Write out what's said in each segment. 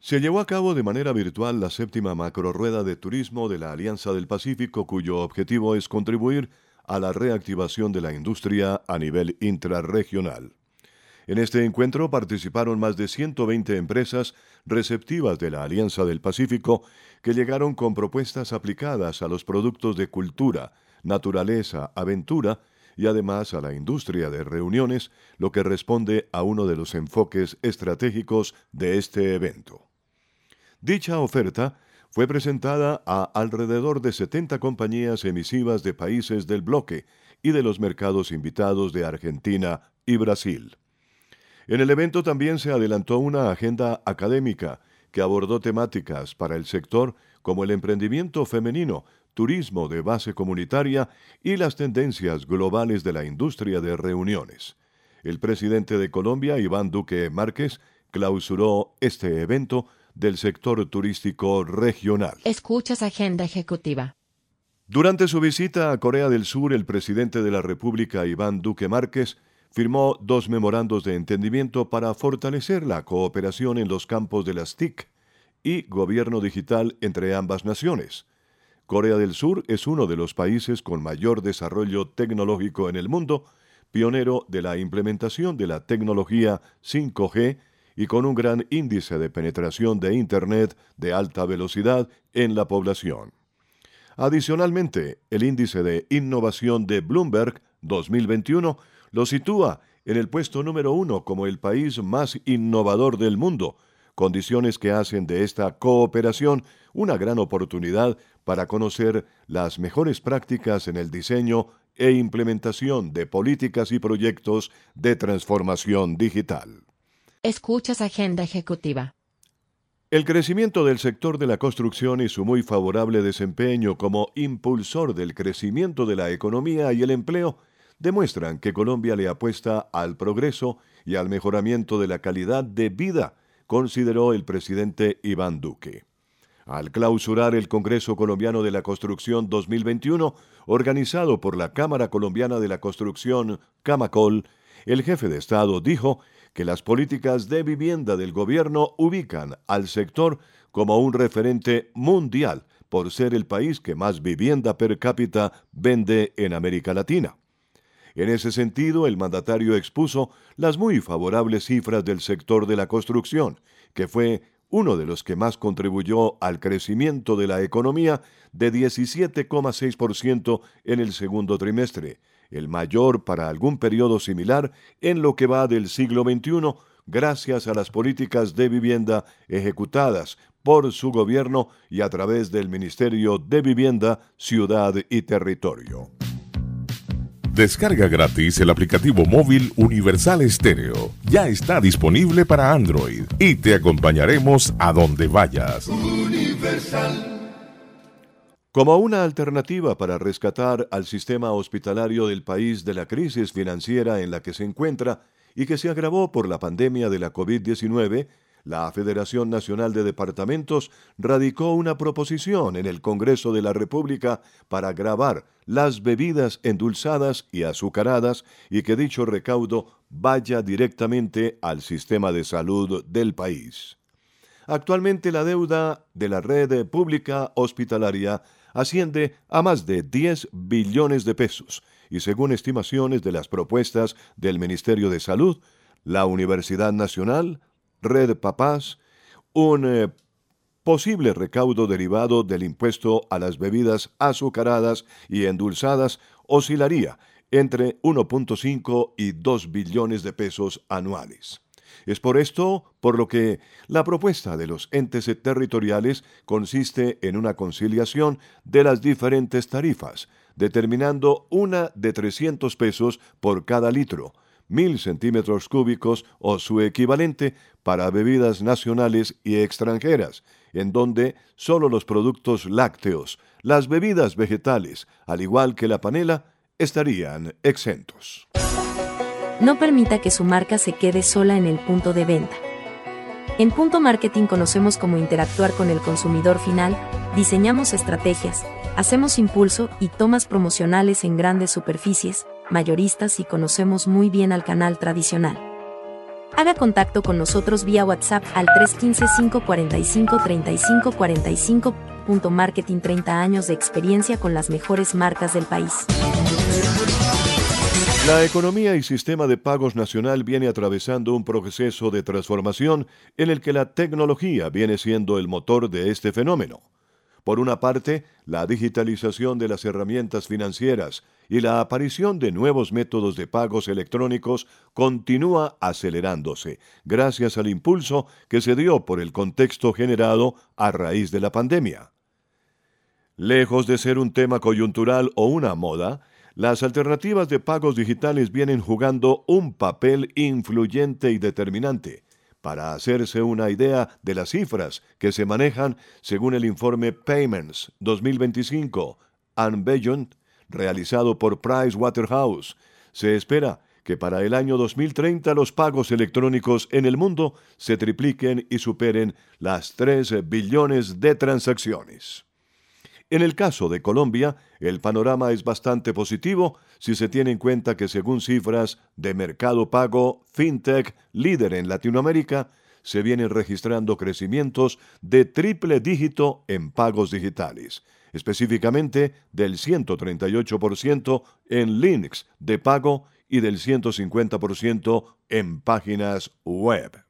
Se llevó a cabo de manera virtual la séptima macrorueda de turismo de la Alianza del Pacífico, cuyo objetivo es contribuir a la reactivación de la industria a nivel intrarregional. En este encuentro participaron más de 120 empresas receptivas de la Alianza del Pacífico que llegaron con propuestas aplicadas a los productos de cultura, naturaleza, aventura y además a la industria de reuniones, lo que responde a uno de los enfoques estratégicos de este evento. Dicha oferta fue presentada a alrededor de 70 compañías emisivas de países del bloque y de los mercados invitados de Argentina y Brasil. En el evento también se adelantó una agenda académica que abordó temáticas para el sector como el emprendimiento femenino, turismo de base comunitaria y las tendencias globales de la industria de reuniones. El presidente de Colombia, Iván Duque Márquez, clausuró este evento del sector turístico regional. Escuchas Agenda Ejecutiva. Durante su visita a Corea del Sur, el presidente de la República, Iván Duque Márquez, firmó dos memorandos de entendimiento para fortalecer la cooperación en los campos de las TIC y gobierno digital entre ambas naciones. Corea del Sur es uno de los países con mayor desarrollo tecnológico en el mundo, pionero de la implementación de la tecnología 5G y con un gran índice de penetración de Internet de alta velocidad en la población. Adicionalmente, el índice de innovación de Bloomberg 2021 lo sitúa en el puesto número uno como el país más innovador del mundo, condiciones que hacen de esta cooperación una gran oportunidad para conocer las mejores prácticas en el diseño e implementación de políticas y proyectos de transformación digital. Escuchas Agenda Ejecutiva. El crecimiento del sector de la construcción y su muy favorable desempeño como impulsor del crecimiento de la economía y el empleo demuestran que Colombia le apuesta al progreso y al mejoramiento de la calidad de vida, consideró el presidente Iván Duque. Al clausurar el Congreso Colombiano de la Construcción 2021, organizado por la Cámara Colombiana de la Construcción, Camacol, el jefe de Estado dijo que las políticas de vivienda del gobierno ubican al sector como un referente mundial por ser el país que más vivienda per cápita vende en América Latina. En ese sentido, el mandatario expuso las muy favorables cifras del sector de la construcción, que fue uno de los que más contribuyó al crecimiento de la economía de 17,6% en el segundo trimestre, el mayor para algún periodo similar en lo que va del siglo XXI, gracias a las políticas de vivienda ejecutadas por su gobierno y a través del Ministerio de Vivienda, Ciudad y Territorio. Descarga gratis el aplicativo móvil Universal Estéreo. Ya está disponible para Android y te acompañaremos a donde vayas. Universal. Como una alternativa para rescatar al sistema hospitalario del país de la crisis financiera en la que se encuentra y que se agravó por la pandemia de la COVID-19, la Federación Nacional de Departamentos radicó una proposición en el Congreso de la República para grabar las bebidas endulzadas y azucaradas y que dicho recaudo vaya directamente al sistema de salud del país. Actualmente la deuda de la red pública hospitalaria asciende a más de 10 billones de pesos y según estimaciones de las propuestas del Ministerio de Salud, la Universidad Nacional, Red Papás, un eh, posible recaudo derivado del impuesto a las bebidas azucaradas y endulzadas oscilaría entre 1.5 y 2 billones de pesos anuales. Es por esto por lo que la propuesta de los entes territoriales consiste en una conciliación de las diferentes tarifas, determinando una de 300 pesos por cada litro, mil centímetros cúbicos o su equivalente para bebidas nacionales y extranjeras, en donde solo los productos lácteos, las bebidas vegetales, al igual que la panela, estarían exentos. No permita que su marca se quede sola en el punto de venta. En Punto Marketing conocemos cómo interactuar con el consumidor final, diseñamos estrategias, hacemos impulso y tomas promocionales en grandes superficies, mayoristas y conocemos muy bien al canal tradicional. Haga contacto con nosotros vía WhatsApp al 315-545-3545. Marketing 30 años de experiencia con las mejores marcas del país. La economía y sistema de pagos nacional viene atravesando un proceso de transformación en el que la tecnología viene siendo el motor de este fenómeno. Por una parte, la digitalización de las herramientas financieras y la aparición de nuevos métodos de pagos electrónicos continúa acelerándose, gracias al impulso que se dio por el contexto generado a raíz de la pandemia. Lejos de ser un tema coyuntural o una moda, las alternativas de pagos digitales vienen jugando un papel influyente y determinante. Para hacerse una idea de las cifras que se manejan según el informe Payments 2025 and Beyond, realizado por Pricewaterhouse, se espera que para el año 2030 los pagos electrónicos en el mundo se tripliquen y superen las 3 billones de transacciones. En el caso de Colombia, el panorama es bastante positivo si se tiene en cuenta que según cifras de Mercado Pago, FinTech, líder en Latinoamérica, se vienen registrando crecimientos de triple dígito en pagos digitales, específicamente del 138% en links de pago y del 150% en páginas web.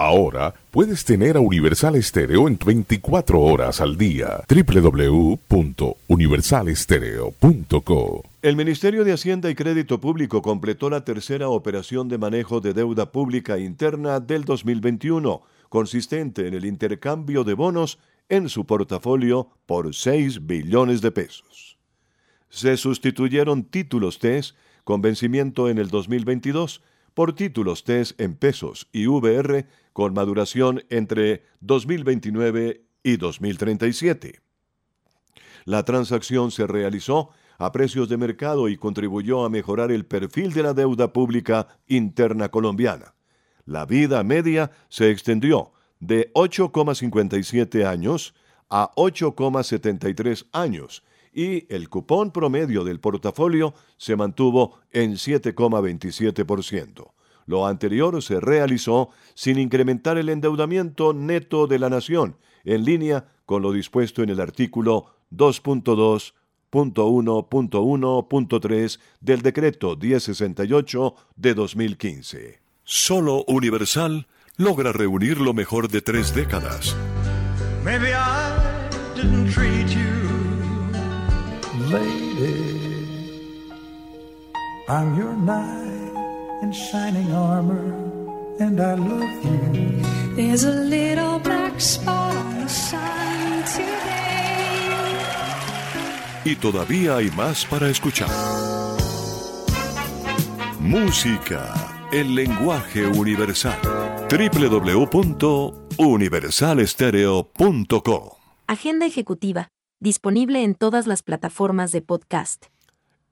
Ahora puedes tener a Universal Estéreo en 24 horas al día. www.universalestereo.co El Ministerio de Hacienda y Crédito Público completó la tercera operación de manejo de deuda pública interna del 2021, consistente en el intercambio de bonos en su portafolio por 6 billones de pesos. Se sustituyeron títulos TES con vencimiento en el 2022 por títulos TES en pesos y VR con maduración entre 2029 y 2037. La transacción se realizó a precios de mercado y contribuyó a mejorar el perfil de la deuda pública interna colombiana. La vida media se extendió de 8,57 años a 8,73 años y el cupón promedio del portafolio se mantuvo en 7,27%. Lo anterior se realizó sin incrementar el endeudamiento neto de la nación, en línea con lo dispuesto en el artículo 2.2.1.1.3 del decreto 1068 de 2015. Solo Universal logra reunir lo mejor de tres décadas. Maybe I didn't treat you. Lady, I'm your knight in shining armor, and I love you. There's a little black spot on the sun today. Y todavía hay más para escuchar. Música, el lenguaje universal. www.universalestereo.co Agenda ejecutiva, disponible en todas las plataformas de podcast.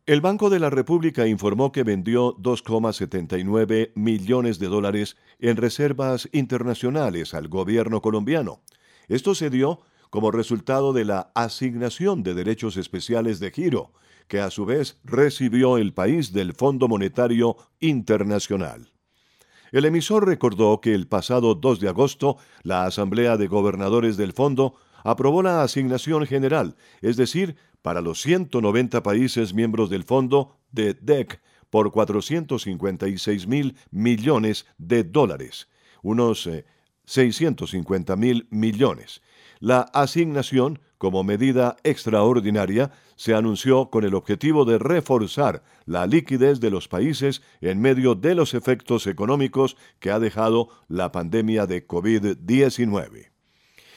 El Banco de la República informó que vendió 2,79 millones de dólares en reservas internacionales al gobierno colombiano. Esto se dio como resultado de la asignación de derechos especiales de giro, que a su vez recibió el país del Fondo Monetario Internacional. El emisor recordó que el pasado 2 de agosto la Asamblea de Gobernadores del Fondo aprobó la asignación general, es decir, para los 190 países miembros del fondo de DEC por 456 mil millones de dólares, unos 650 eh, mil millones. La asignación, como medida extraordinaria, se anunció con el objetivo de reforzar la liquidez de los países en medio de los efectos económicos que ha dejado la pandemia de COVID-19.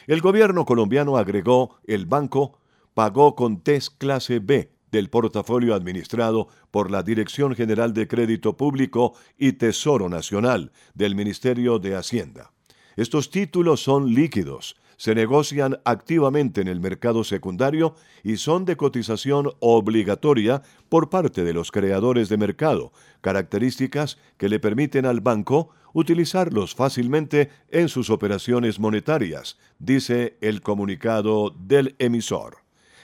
El gobierno colombiano agregó el banco pagó con test clase B del portafolio administrado por la Dirección General de Crédito Público y Tesoro Nacional del Ministerio de Hacienda. Estos títulos son líquidos, se negocian activamente en el mercado secundario y son de cotización obligatoria por parte de los creadores de mercado, características que le permiten al banco utilizarlos fácilmente en sus operaciones monetarias, dice el comunicado del emisor.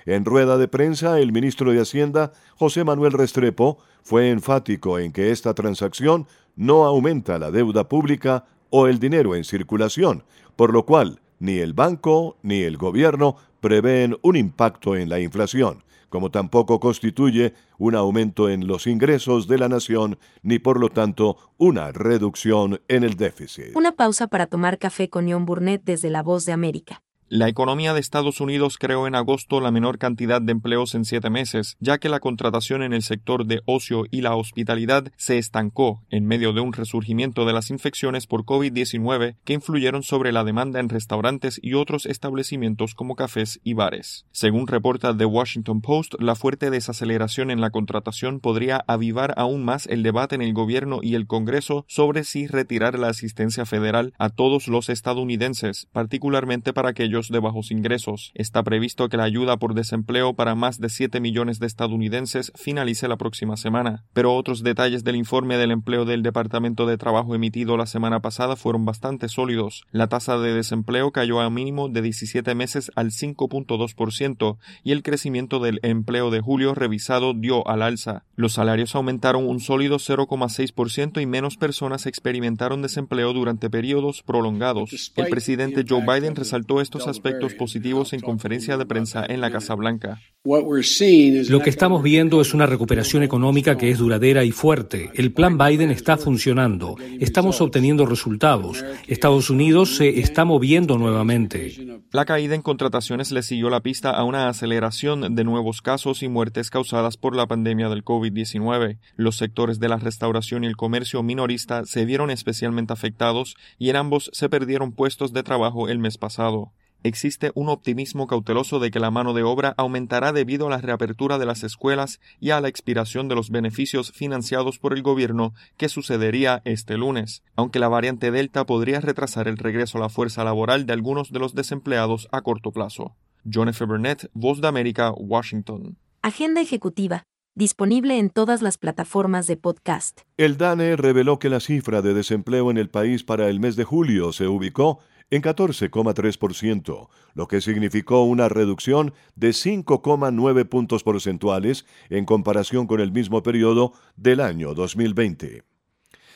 En rueda de prensa, el ministro de Hacienda, José Manuel Restrepo, fue enfático en que esta transacción no aumenta la deuda pública o el dinero en circulación, por lo cual ni el banco ni el gobierno prevén un impacto en la inflación, como tampoco constituye un aumento en los ingresos de la nación, ni por lo tanto una reducción en el déficit. Una pausa para tomar café con John Burnett desde La Voz de América. La economía de Estados Unidos creó en agosto la menor cantidad de empleos en siete meses, ya que la contratación en el sector de ocio y la hospitalidad se estancó en medio de un resurgimiento de las infecciones por COVID-19 que influyeron sobre la demanda en restaurantes y otros establecimientos como cafés y bares. Según reporta The Washington Post, la fuerte desaceleración en la contratación podría avivar aún más el debate en el gobierno y el Congreso sobre si retirar la asistencia federal a todos los estadounidenses, particularmente para aquellos de bajos ingresos. Está previsto que la ayuda por desempleo para más de 7 millones de estadounidenses finalice la próxima semana. Pero otros detalles del informe del empleo del Departamento de Trabajo emitido la semana pasada fueron bastante sólidos. La tasa de desempleo cayó a mínimo de 17 meses al 5.2% y el crecimiento del empleo de julio revisado dio al alza. Los salarios aumentaron un sólido 0,6% y menos personas experimentaron desempleo durante periodos prolongados. El presidente Joe Biden resaltó estos aspectos positivos en conferencia de prensa en la Casa Blanca. Lo que estamos viendo es una recuperación económica que es duradera y fuerte. El plan Biden está funcionando. Estamos obteniendo resultados. Estados Unidos se está moviendo nuevamente. La caída en contrataciones le siguió la pista a una aceleración de nuevos casos y muertes causadas por la pandemia del COVID-19. Los sectores de la restauración y el comercio minorista se vieron especialmente afectados y en ambos se perdieron puestos de trabajo el mes pasado existe un optimismo cauteloso de que la mano de obra aumentará debido a la reapertura de las escuelas y a la expiración de los beneficios financiados por el gobierno que sucedería este lunes, aunque la variante Delta podría retrasar el regreso a la fuerza laboral de algunos de los desempleados a corto plazo. John F. Burnett, Voz de América, Washington. Agenda ejecutiva. Disponible en todas las plataformas de podcast. El DANE reveló que la cifra de desempleo en el país para el mes de julio se ubicó en 14,3%, lo que significó una reducción de 5,9 puntos porcentuales en comparación con el mismo periodo del año 2020.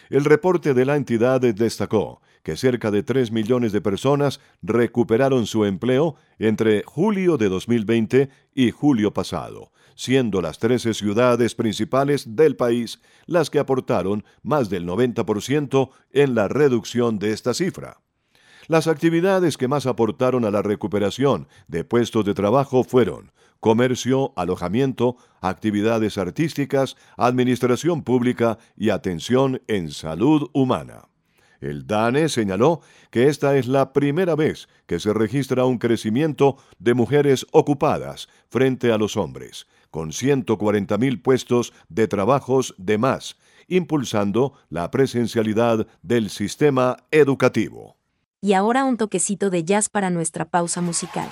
El reporte de la entidad destacó que cerca de 3 millones de personas recuperaron su empleo entre julio de 2020 y julio pasado, siendo las 13 ciudades principales del país las que aportaron más del 90% en la reducción de esta cifra. Las actividades que más aportaron a la recuperación de puestos de trabajo fueron comercio, alojamiento, actividades artísticas, administración pública y atención en salud humana. El DANE señaló que esta es la primera vez que se registra un crecimiento de mujeres ocupadas frente a los hombres, con 140.000 puestos de trabajos de más, impulsando la presencialidad del sistema educativo. Y ahora un toquecito de jazz para nuestra pausa musical.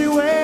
situation.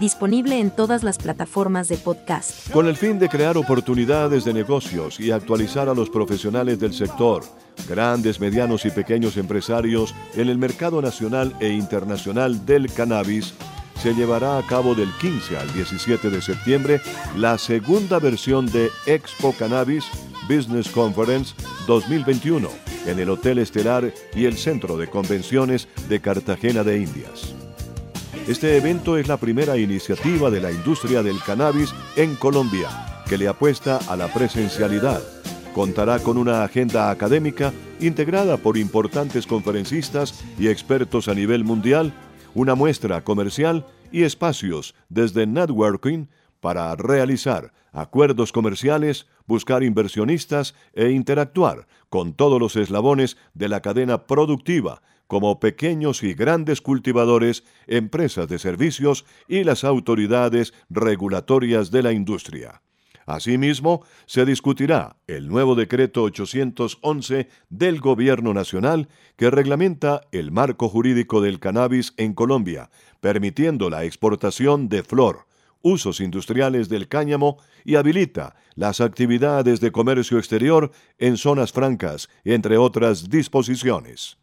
Disponible en todas las plataformas de podcast. Con el fin de crear oportunidades de negocios y actualizar a los profesionales del sector, grandes, medianos y pequeños empresarios en el mercado nacional e internacional del cannabis, se llevará a cabo del 15 al 17 de septiembre la segunda versión de Expo Cannabis Business Conference 2021 en el Hotel Estelar y el Centro de Convenciones de Cartagena de Indias. Este evento es la primera iniciativa de la industria del cannabis en Colombia que le apuesta a la presencialidad. Contará con una agenda académica integrada por importantes conferencistas y expertos a nivel mundial, una muestra comercial y espacios desde networking para realizar acuerdos comerciales, buscar inversionistas e interactuar con todos los eslabones de la cadena productiva, como pequeños y grandes cultivadores, empresas de servicios y las autoridades regulatorias de la industria. Asimismo, se discutirá el nuevo decreto 811 del Gobierno Nacional que reglamenta el marco jurídico del cannabis en Colombia, permitiendo la exportación de flor, usos industriales del cáñamo y habilita las actividades de comercio exterior en zonas francas, entre otras disposiciones.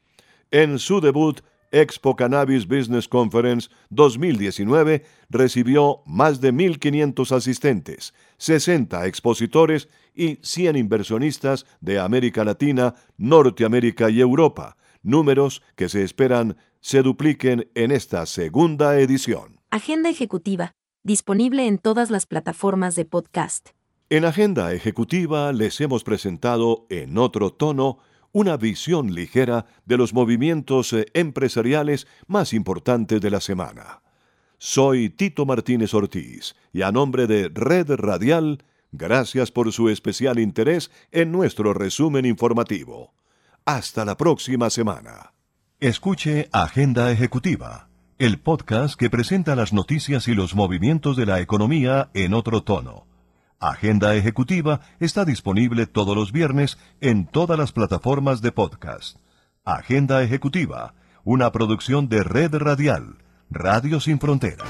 En su debut, Expo Cannabis Business Conference 2019 recibió más de 1.500 asistentes, 60 expositores y 100 inversionistas de América Latina, Norteamérica y Europa, números que se esperan se dupliquen en esta segunda edición. Agenda Ejecutiva, disponible en todas las plataformas de podcast. En Agenda Ejecutiva les hemos presentado en otro tono una visión ligera de los movimientos eh, empresariales más importantes de la semana. Soy Tito Martínez Ortiz y a nombre de Red Radial, gracias por su especial interés en nuestro resumen informativo. Hasta la próxima semana. Escuche Agenda Ejecutiva el podcast que presenta las noticias y los movimientos de la economía en otro tono. Agenda Ejecutiva está disponible todos los viernes en todas las plataformas de podcast. Agenda Ejecutiva, una producción de Red Radial, Radio Sin Fronteras.